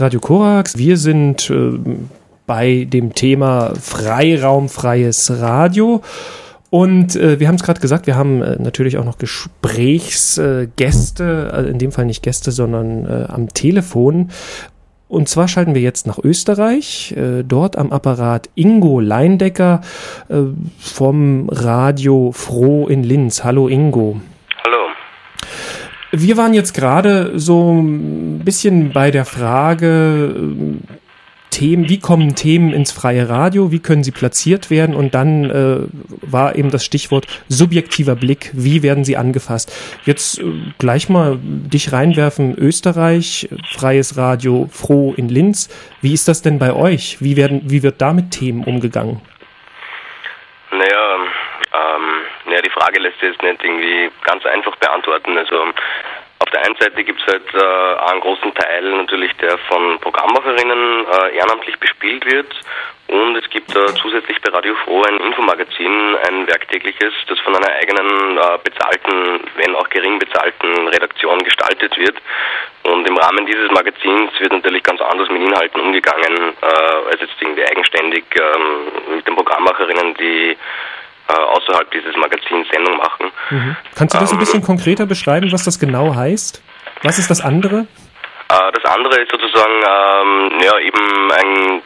Radio Korax. Wir sind äh, bei dem Thema Freiraumfreies Radio. Und äh, wir haben es gerade gesagt, wir haben äh, natürlich auch noch Gesprächsgäste, äh, in dem Fall nicht Gäste, sondern äh, am Telefon. Und zwar schalten wir jetzt nach Österreich, dort am Apparat Ingo Leindecker vom Radio Froh in Linz. Hallo Ingo. Wir waren jetzt gerade so ein bisschen bei der Frage, äh, Themen, wie kommen Themen ins freie Radio, wie können sie platziert werden und dann äh, war eben das Stichwort subjektiver Blick, wie werden sie angefasst. Jetzt äh, gleich mal dich reinwerfen, Österreich, freies Radio, froh in Linz. Wie ist das denn bei euch? Wie, werden, wie wird da mit Themen umgegangen? Naja, ähm, naja, die Frage lässt sich jetzt nicht irgendwie ganz einfach beantworten. Also auf der einen Seite gibt es halt äh, einen großen Teil natürlich, der von Programmmacherinnen äh, ehrenamtlich bespielt wird. Und es gibt äh, zusätzlich bei Radio Froh ein Infomagazin, ein werktägliches, das von einer eigenen äh, bezahlten, wenn auch gering bezahlten Redaktion gestaltet wird. Und im Rahmen dieses Magazins wird natürlich ganz anders mit Inhalten umgegangen, äh, als jetzt irgendwie eigenständig ähm, mit den Programmmacherinnen, die äh, außerhalb dieses Magazins Sendung machen. Mhm. Kannst du das ähm, ein bisschen konkreter beschreiben, was das genau heißt? Was ist das andere? Äh, das andere ist sozusagen ähm, ja eben ein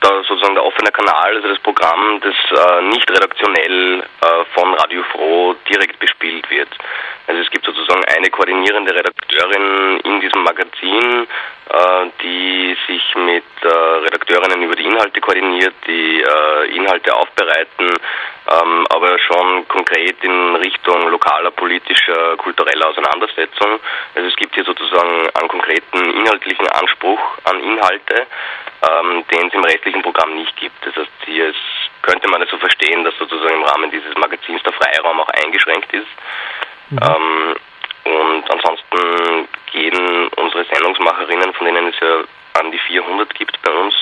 da sozusagen der offene Kanal, also das Programm, das äh, nicht redaktionell äh, von Radio Froh direkt bespielt wird. Also es gibt sozusagen eine koordinierende Redakteurin in diesem Magazin, äh, die sich mit äh, Redakteurinnen über die Inhalte koordiniert, die äh, Inhalte aufbereiten, ähm, aber schon konkret in Richtung lokaler, politischer, kultureller Auseinandersetzung. Also es gibt hier sozusagen einen konkreten inhaltlichen Anspruch an Inhalte, ähm, den es im restlichen Programm nicht gibt. Das heißt, hier ist, könnte man es so verstehen, dass sozusagen im Rahmen dieses Magazins der Freiraum auch eingeschränkt ist. Mhm. Ähm, und ansonsten gehen unsere Sendungsmacherinnen, von denen es ja an die 400 gibt bei uns,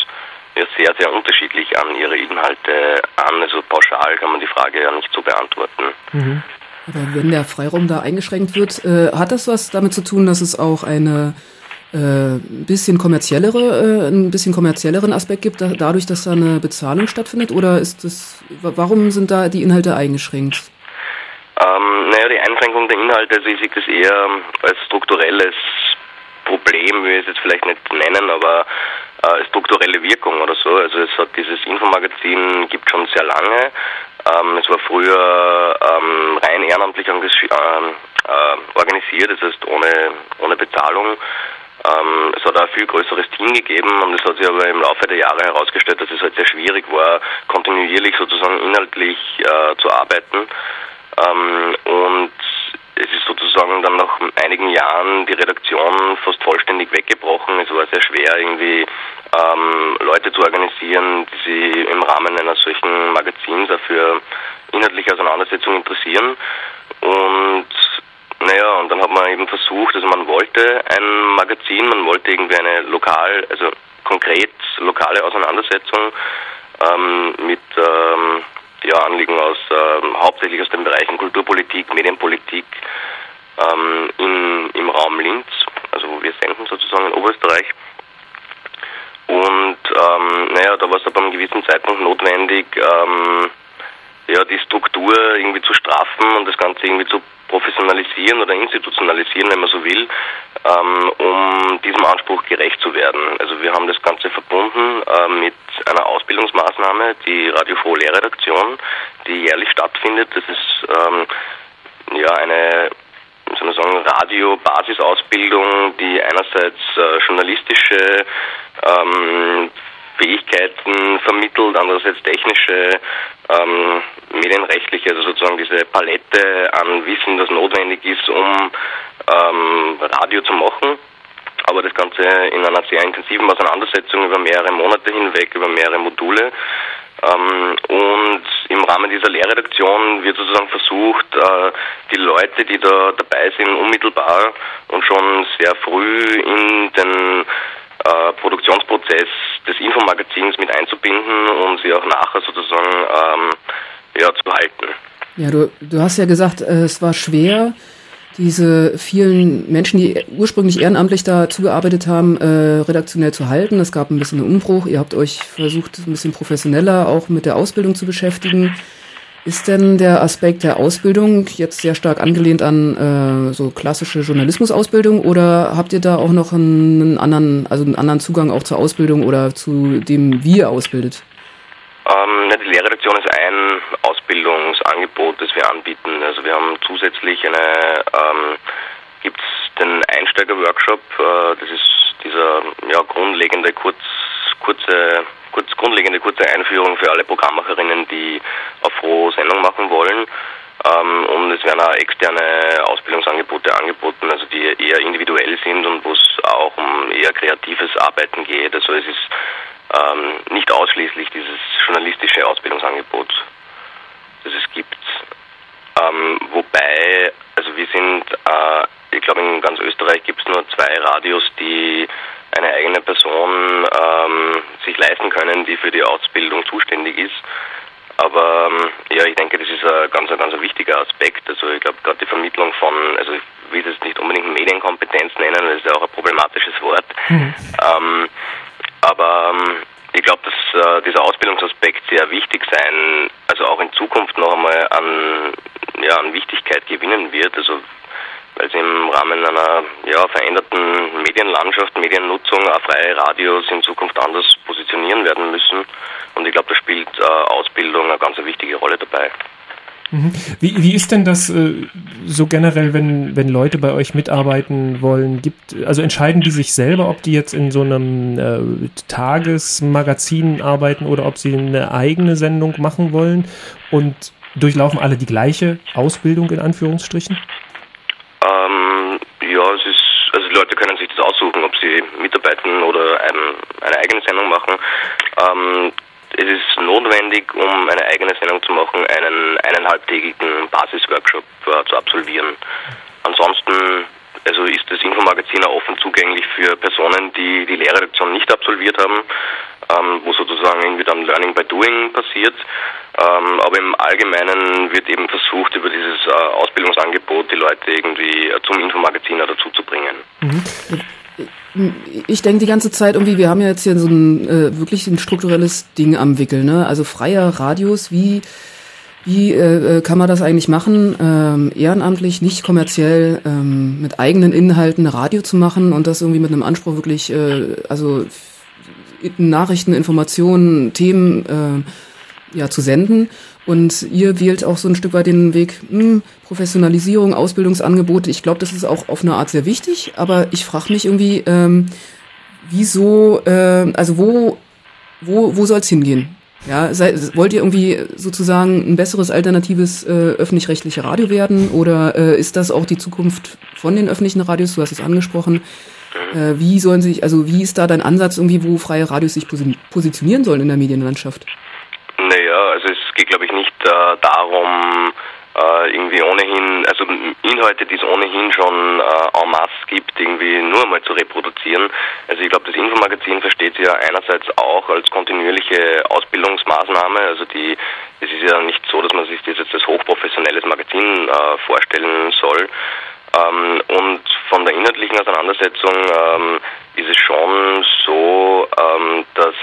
ja sehr, sehr unterschiedlich an ihre Inhalte an. Also pauschal kann man die Frage ja nicht so beantworten. Mhm. Aber wenn der Freiraum da eingeschränkt wird, äh, hat das was damit zu tun, dass es auch eine äh, bisschen kommerziellere, äh, ein bisschen kommerzielleren Aspekt gibt, da, dadurch, dass da eine Bezahlung stattfindet? Oder ist das, warum sind da die Inhalte eingeschränkt? Ähm, naja, die Einschränkung der Inhalte, also ich sehe das eher als strukturelles Problem, will ich es jetzt vielleicht nicht nennen, aber äh, strukturelle Wirkung oder so. Also es hat dieses Infomagazin gibt schon sehr lange. Ähm, es war früher ähm, rein ehrenamtlich äh, äh, organisiert, das heißt ohne, ohne Bezahlung. Ähm, es hat ein viel größeres Team gegeben und es hat sich aber im Laufe der Jahre herausgestellt, dass es halt sehr schwierig war, kontinuierlich sozusagen inhaltlich äh, zu arbeiten. Ähm, und es ist sozusagen dann nach einigen Jahren die Redaktion fast vollständig weggebrochen. Es war sehr schwer, irgendwie ähm, Leute zu organisieren, die sich im Rahmen einer solchen Magazins dafür inhaltliche Auseinandersetzung interessieren. Und naja, und dann hat man eben versucht, also man wollte ein Magazin, man wollte irgendwie eine lokal, also konkret lokale Auseinandersetzung ähm, mit ähm, ja, Anliegen aus ähm, hauptsächlich aus den Bereichen Kulturpolitik, Medienpolitik ähm, in, im Raum Linz, also wo wir senden sozusagen in Oberösterreich. Und ähm, naja, da war es ab einem gewissen Zeitpunkt notwendig, ähm, ja, die Struktur irgendwie zu straffen und das Ganze irgendwie zu professionalisieren oder institutionalisieren, wenn man so will, ähm, um diesem Anspruch gerecht zu werden. Also wir haben das Ganze verbunden äh, mit einer Ausbildungsmaßnahme, die Radio Froh Lehrredaktion, die jährlich stattfindet. Das ist ähm, ja eine soll man Radio-Basisausbildung, die einerseits äh, journalistische ähm, Fähigkeiten vermittelt, andererseits technische, ähm, medienrechtliche, also sozusagen diese Palette an Wissen, das notwendig ist, um ähm, Radio zu machen. Aber das Ganze in einer sehr intensiven Auseinandersetzung über mehrere Monate hinweg, über mehrere Module. Ähm, und im Rahmen dieser Lehrredaktion wird sozusagen versucht, äh, die Leute, die da dabei sind, unmittelbar und schon sehr früh in den äh, Produktionsprozess des Infomagazins mit einzubinden und sie auch nachher sozusagen ähm, ja, zu halten. Ja, du, du hast ja gesagt, äh, es war schwer, diese vielen Menschen, die ursprünglich ehrenamtlich da zugearbeitet haben, äh, redaktionell zu halten. Es gab ein bisschen einen Umbruch. Ihr habt euch versucht, ein bisschen professioneller auch mit der Ausbildung zu beschäftigen. Ist denn der Aspekt der Ausbildung jetzt sehr stark angelehnt an äh, so klassische Journalismusausbildung oder habt ihr da auch noch einen anderen, also einen anderen Zugang auch zur Ausbildung oder zu dem, wie ihr ausbildet? Ähm, die Lehrredaktion ist ein Ausbildungsangebot, das wir anbieten. Also wir haben zusätzlich eine, ähm, gibt es den Einsteiger-Workshop, äh, das ist dieser ja, grundlegende, kurz, kurze, kurz, grundlegende kurze Einführung für alle Programmmacherinnen, die auf Roh Sendung machen wollen. Ähm, und es werden auch externe Ausbildungsangebote angeboten, also die eher individuell sind und wo es auch um eher kreatives Arbeiten geht. Also es ist ähm, nicht ausschließlich dieses journalistische Ausbildungsangebot, das es gibt. Ähm, wobei, also wir sind, äh, ich glaube in ganz Österreich gibt es nur zwei Radios, die eine eigene Person ähm, sich leisten können, die für die Ausbildung zuständig ist. Aber ähm, ja, ich denke, das ist ein ganz, ein ganz wichtiger Aspekt. Also ich glaube, gerade die Vermittlung von, also ich will es nicht unbedingt Medienkompetenz nennen, das ist ja auch ein problematisches Wort. Mhm. Ähm, aber ähm, ich glaube, dass äh, dieser Ausbildungsaspekt sehr wichtig sein, also auch in Zukunft noch einmal an, ja, an Wichtigkeit gewinnen wird. Also weil sie im Rahmen einer ja, veränderten Medienlandschaft, Mediennutzung, auch freie Radios in Zukunft anders positionieren werden müssen. Und ich glaube, da spielt äh, Ausbildung eine ganz wichtige Rolle dabei. Mhm. Wie, wie ist denn das äh, so generell, wenn, wenn Leute bei euch mitarbeiten wollen? Gibt, also entscheiden die sich selber, ob die jetzt in so einem äh, Tagesmagazin arbeiten oder ob sie eine eigene Sendung machen wollen? Und durchlaufen alle die gleiche Ausbildung in Anführungsstrichen? Ähm, ja, es ist, also die Leute können sich das aussuchen, ob sie mitarbeiten oder ein, eine eigene Sendung machen. Ähm, es ist notwendig, um eine eigene Sendung zu machen, einen eineinhalbtägigen Basisworkshop äh, zu absolvieren. Ansonsten also ist das Infomagazin offen zugänglich für Personen, die die Lehrredaktion nicht absolviert haben, ähm, wo sozusagen irgendwie dann Learning by Doing passiert. Ähm, aber im Allgemeinen wird eben versucht, über dieses äh, Ausbildungsangebot die Leute irgendwie äh, zum Infomagazin dazu zu bringen. Mhm ich denke die ganze Zeit irgendwie, wir haben ja jetzt hier so ein äh, wirklich ein strukturelles Ding am Wickel, ne? Also freier Radius, wie wie äh, äh, kann man das eigentlich machen, ähm, ehrenamtlich, nicht kommerziell, ähm, mit eigenen Inhalten Radio zu machen und das irgendwie mit einem Anspruch wirklich, äh, also Nachrichten, Informationen, Themen äh, ja zu senden und ihr wählt auch so ein Stück weit den Weg mh, hm, Professionalisierung, Ausbildungsangebote. Ich glaube, das ist auch auf eine Art sehr wichtig. Aber ich frage mich irgendwie, ähm, wieso, äh, also wo, wo, wo soll es hingehen? Ja, sei, wollt ihr irgendwie sozusagen ein besseres alternatives äh, öffentlich-rechtliche Radio werden oder äh, ist das auch die Zukunft von den öffentlichen Radios? Du hast es angesprochen. Äh, wie sollen sich, also wie ist da dein Ansatz irgendwie, wo freie Radios sich positionieren sollen in der Medienlandschaft? Naja, also es geht, glaube ich, äh, darum, äh, irgendwie ohnehin, also Inhalte, die es ohnehin schon äh, en masse gibt, irgendwie nur einmal zu reproduzieren. Also ich glaube, das Infomagazin versteht sich ja einerseits auch als kontinuierliche Ausbildungsmaßnahme. Also die, es ist ja nicht so, dass man sich das jetzt als hochprofessionelles Magazin äh, vorstellen soll. Ähm, und von der inhaltlichen Auseinandersetzung ähm, ist es schon so, ähm, dass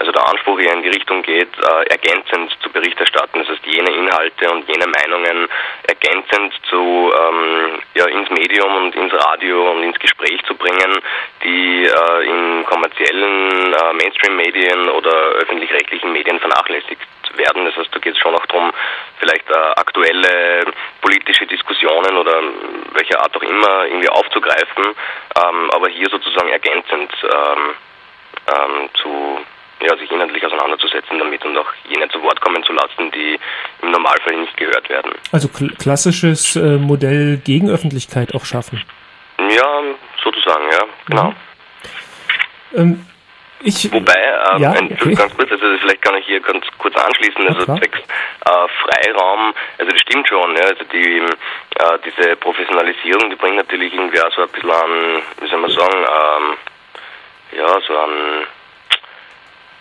also der Anspruch eher in die Richtung geht, äh, ergänzend zu Bericht erstatten, das heißt jene Inhalte und jene Meinungen ergänzend zu ähm, ja, ins Medium und ins Radio und ins Gespräch zu bringen, die äh, in kommerziellen äh, Mainstream-Medien oder öffentlich-rechtlichen Medien vernachlässigt werden. Das heißt, da geht es schon auch darum, vielleicht äh, aktuelle politische Diskussionen oder welche Art auch immer irgendwie aufzugreifen, ähm, aber hier sozusagen ergänzend ähm, ähm, zu ja, sich inhaltlich auseinanderzusetzen damit und auch jene zu Wort kommen zu lassen, die im Normalfall nicht gehört werden. Also kl klassisches äh, Modell Gegenöffentlichkeit auch schaffen. Ja, sozusagen, ja, genau. Mhm. Ähm, ich, Wobei, ähm, ja, okay. ganz kurz, also vielleicht kann ich hier ganz kurz anschließen, also zwecks äh, Freiraum, also das stimmt schon, ja, also die, äh, diese Professionalisierung, die bringt natürlich irgendwie auch so ein bisschen an, wie soll man sagen, ähm, ja, so an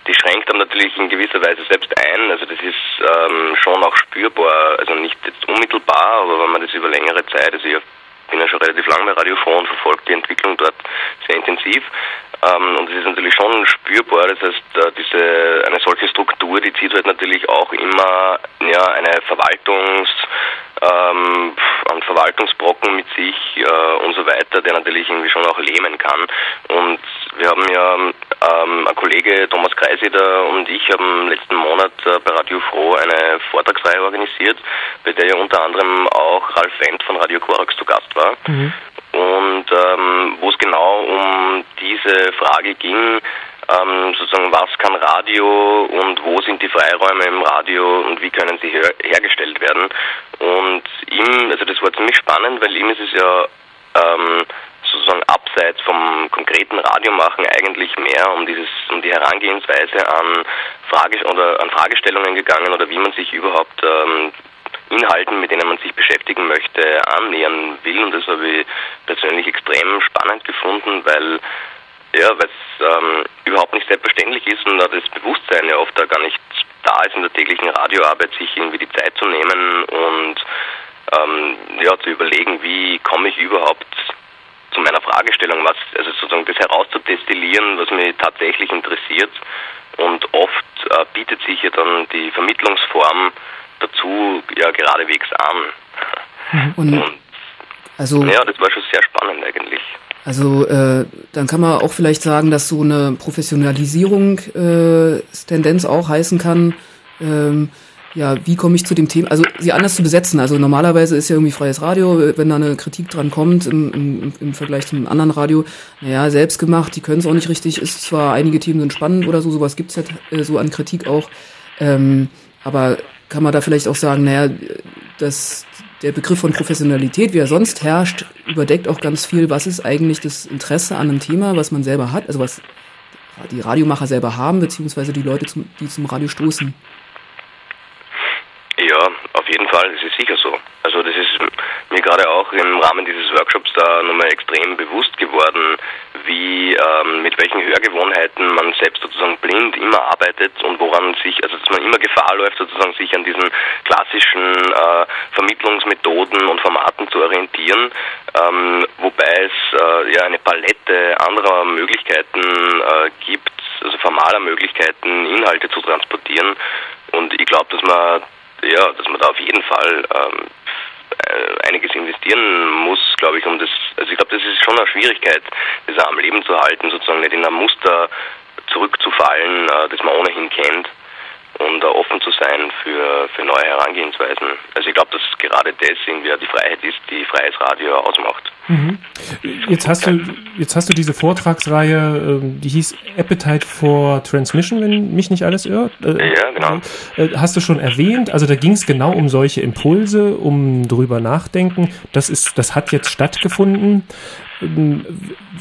die schränkt dann natürlich in gewisser Weise selbst ein. Also das ist ähm, schon auch spürbar, also nicht jetzt unmittelbar, aber wenn man das über längere Zeit, also ich bin ja schon relativ lange bei Radio Froh und verfolge die Entwicklung dort sehr intensiv. Ähm, und es ist natürlich schon spürbar, das heißt, äh, diese, eine solche Struktur, die zieht halt natürlich auch immer ja, eine Verwaltungs, ähm, einen Verwaltungsbrocken mit sich äh, und so weiter, der natürlich irgendwie schon auch lähmen kann. Und wir haben ja, ähm, ein Kollege Thomas Kreiseder und ich haben letzten Monat äh, bei Radio Froh eine Vortragsreihe organisiert, bei der ja unter anderem auch Ralf Wendt von Radio Korax zu Gast war. Mhm und ähm, wo es genau um diese Frage ging, ähm, sozusagen was kann Radio und wo sind die Freiräume im Radio und wie können sie her hergestellt werden. Und ihm, also das war ziemlich spannend, weil ihm ist es ja ähm, sozusagen abseits vom konkreten Radiomachen eigentlich mehr um dieses um die Herangehensweise an Frage oder an Fragestellungen gegangen oder wie man sich überhaupt ähm, Inhalten, mit denen man sich beschäftigen möchte, annähern will. Und das habe ich persönlich extrem spannend gefunden, weil ja, weil es ähm, überhaupt nicht selbstverständlich ist und das Bewusstsein ja oft da gar nicht da ist in der täglichen Radioarbeit, sich irgendwie die Zeit zu nehmen und ähm, ja, zu überlegen, wie komme ich überhaupt zu meiner Fragestellung, was, also sozusagen das herauszudestillieren, was mich tatsächlich interessiert. Und oft äh, bietet sich ja dann die Vermittlungsform dazu ja geradewegs an. Und, Und also, ja, das war schon sehr spannend eigentlich. Also äh, dann kann man auch vielleicht sagen, dass so eine Professionalisierung äh, Tendenz auch heißen kann. Ähm, ja, wie komme ich zu dem Thema, also sie anders zu besetzen. Also normalerweise ist ja irgendwie freies Radio, wenn da eine Kritik dran kommt im, im, im Vergleich zum anderen Radio, naja, selbst gemacht, die können es auch nicht richtig, ist zwar einige Themen sind spannend oder so, sowas gibt's ja äh, so an Kritik auch. Ähm, aber kann man da vielleicht auch sagen, naja, dass der Begriff von Professionalität, wie er sonst herrscht, überdeckt auch ganz viel, was ist eigentlich das Interesse an einem Thema, was man selber hat, also was die Radiomacher selber haben, beziehungsweise die Leute, zum, die zum Radio stoßen. Ja, auf jeden Fall, das ist sicher so. Also das ist mir gerade auch im Rahmen dieses Workshops da nochmal extrem bewusst geworden, wie ähm, mit welchen Hörgewohnheiten man selbst sozusagen blind immer arbeitet und woran sich, also dass man immer Gefahr läuft, sozusagen sich an diesen klassischen äh, Vermittlungsmethoden und Formaten zu orientieren, ähm, wobei es äh, ja eine Palette anderer Möglichkeiten äh, gibt, also formaler Möglichkeiten, Inhalte zu transportieren. Und ich glaube, dass man ja, dass man da auf jeden Fall ähm, äh, einiges investieren muss, glaube ich, um das, also ich glaube, das ist schon eine Schwierigkeit, das am Leben zu halten, sozusagen nicht in ein Muster zurückzufallen, äh, das man ohnehin kennt und offen zu sein für, für neue Herangehensweisen. Also ich glaube, dass gerade das irgendwie die Freiheit ist, die freies Radio ausmacht. Mhm. Jetzt hast du jetzt hast du diese Vortragsreihe, ähm, die hieß Appetite for Transmission, wenn mich nicht alles irrt. Äh, ja, genau. Äh, hast du schon erwähnt? Also da ging es genau um solche Impulse, um drüber nachdenken. Das ist, das hat jetzt stattgefunden. Ähm,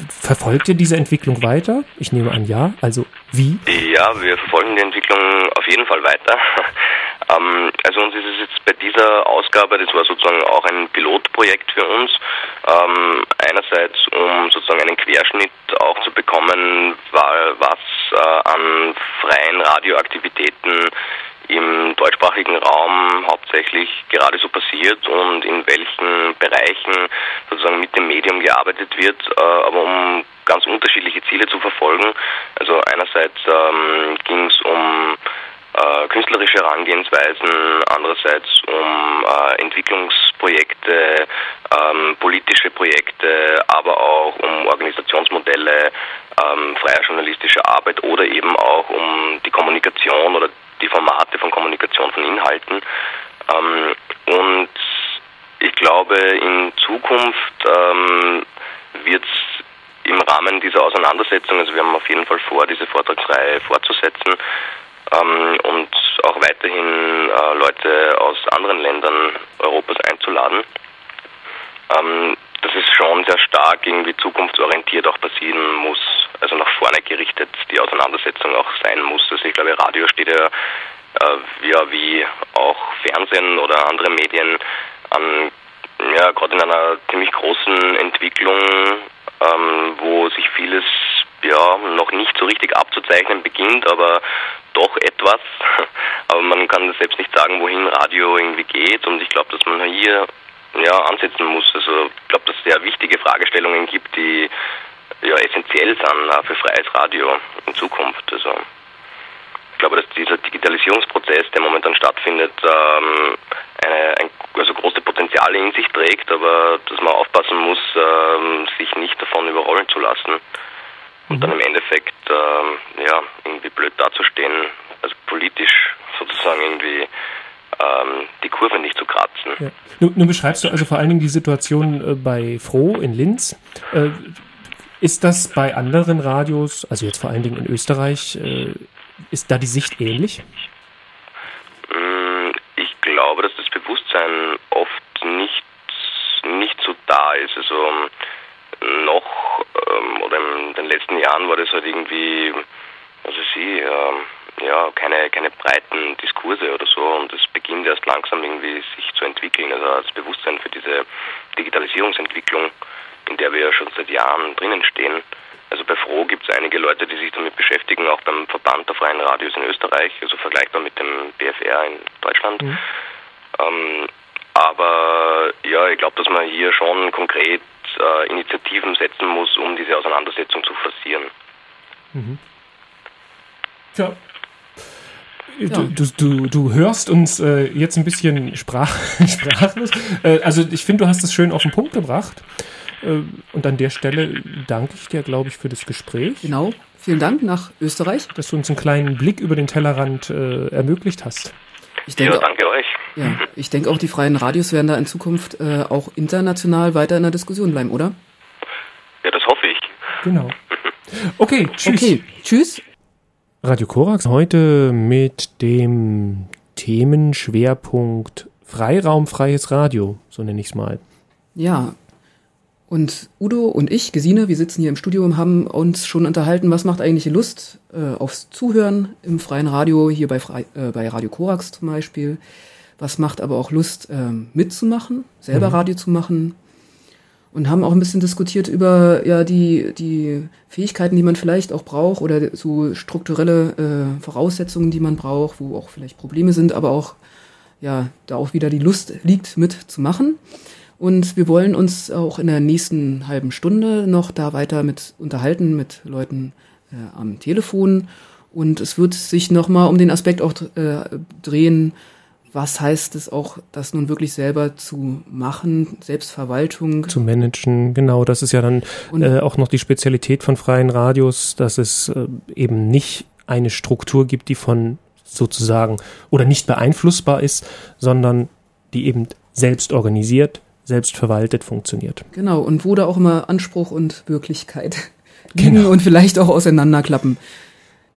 verfolgt ihr diese Entwicklung weiter? Ich nehme an, ja. Also wie? Ja, wir verfolgen die Entwicklung auf jeden Fall weiter. ähm, also uns ist es jetzt bei dieser Ausgabe, das war sozusagen auch ein Pilotprojekt für uns, ähm, einerseits um sozusagen einen Querschnitt auch zu bekommen, was äh, an freien Radioaktivitäten im deutschsprachigen Raum hauptsächlich gerade so passiert und in welchen Bereichen sozusagen mit dem Medium gearbeitet wird, äh, aber um ganz unterschiedliche Ziele zu verfolgen. Also einerseits ähm, ging es um äh, künstlerische Herangehensweisen, andererseits um äh, Entwicklungsprojekte, ähm, politische Projekte, aber auch um Organisationsmodelle ähm, freier journalistischer Arbeit oder eben auch um die Kommunikation oder die Formate von Kommunikation von Inhalten. Ähm, und ich glaube, in Zukunft ähm, wird es im Rahmen dieser Auseinandersetzung, also wir haben auf jeden Fall vor, diese Vortragsreihe fortzusetzen ähm, und auch weiterhin äh, Leute aus anderen Ländern Europas einzuladen. Ähm, dass es schon sehr stark irgendwie zukunftsorientiert auch passieren muss, also nach vorne gerichtet die Auseinandersetzung auch sein muss. Also ich glaube, Radio steht ja, äh, ja wie auch Fernsehen oder andere Medien an, ja, gerade in einer ziemlich großen Entwicklung, ähm, wo sich vieles ja noch nicht so richtig abzuzeichnen beginnt, aber doch etwas. Aber man kann selbst nicht sagen, wohin Radio irgendwie geht und ich glaube, dass man hier ja, ansetzen muss. Also ich glaube, dass es sehr wichtige Fragestellungen gibt, die ja essentiell sind auch für freies Radio in Zukunft. Also ich glaube, dass dieser Digitalisierungsprozess, der momentan stattfindet, ähm, eine, ein, also große Potenziale in sich trägt, aber dass man aufpassen muss, ähm, sich nicht davon überrollen zu lassen und mhm. dann im Endeffekt ähm, ja irgendwie blöd dazustehen, also politisch sozusagen irgendwie ähm, die Kurve nicht zu kratzen. Ja. Nun, nun, beschreibst du also vor allen Dingen die Situation äh, bei Froh in Linz. Äh, ist das bei anderen Radios, also jetzt vor allen Dingen in Österreich, äh, ist da die Sicht ähnlich? Mm, ich glaube, dass das Bewusstsein oft nicht, nicht so da ist. Also noch ähm, oder in den letzten Jahren war das halt irgendwie, also sie, äh, ja, keine, keine breiten Diskurse oder so und es beginnt erst langsam irgendwie sich zu entwickeln. Also das Bewusstsein für diese Digitalisierungsentwicklung, in der wir ja schon seit Jahren drinnen stehen, also bei Froh gibt es einige Leute, die sich damit beschäftigen, auch beim Verband der freien Radios in Österreich, also vergleichbar mit dem BFR in Deutschland. Mhm. Ähm, aber ja, ich glaube, dass man hier schon konkret äh, Initiativen setzen muss, um diese Auseinandersetzung zu forcieren. Mhm. Ja. Du, du, du, du hörst uns äh, jetzt ein bisschen sprach, sprachlos. Äh, also ich finde, du hast es schön auf den Punkt gebracht. Äh, und an der Stelle danke ich dir, glaube ich, für das Gespräch. Genau. Vielen Dank nach Österreich. Dass du uns einen kleinen Blick über den Tellerrand äh, ermöglicht hast. Ich denke, ja, danke euch. Ja, ich denke auch, die freien Radios werden da in Zukunft äh, auch international weiter in der Diskussion bleiben, oder? Ja, das hoffe ich. Genau. Okay, tschüss. Okay, tschüss. Radio Korax heute mit dem Themenschwerpunkt Freiraum, freies Radio, so nenne ich es mal. Ja, und Udo und ich, Gesine, wir sitzen hier im Studio und haben uns schon unterhalten, was macht eigentlich Lust äh, aufs Zuhören im freien Radio, hier bei, Fre äh, bei Radio Korax zum Beispiel. Was macht aber auch Lust, äh, mitzumachen, selber mhm. Radio zu machen. Und haben auch ein bisschen diskutiert über ja die, die Fähigkeiten, die man vielleicht auch braucht oder so strukturelle äh, Voraussetzungen, die man braucht, wo auch vielleicht Probleme sind, aber auch ja da auch wieder die Lust liegt, mitzumachen. Und wir wollen uns auch in der nächsten halben Stunde noch da weiter mit unterhalten mit Leuten äh, am Telefon. Und es wird sich nochmal um den Aspekt auch äh, drehen, was heißt es auch, das nun wirklich selber zu machen, Selbstverwaltung. Zu managen, genau. Das ist ja dann äh, auch noch die Spezialität von freien Radios, dass es äh, eben nicht eine Struktur gibt, die von sozusagen oder nicht beeinflussbar ist, sondern die eben selbst organisiert, selbstverwaltet funktioniert. Genau, und wo da auch immer Anspruch und Wirklichkeit liegen genau. und vielleicht auch auseinanderklappen.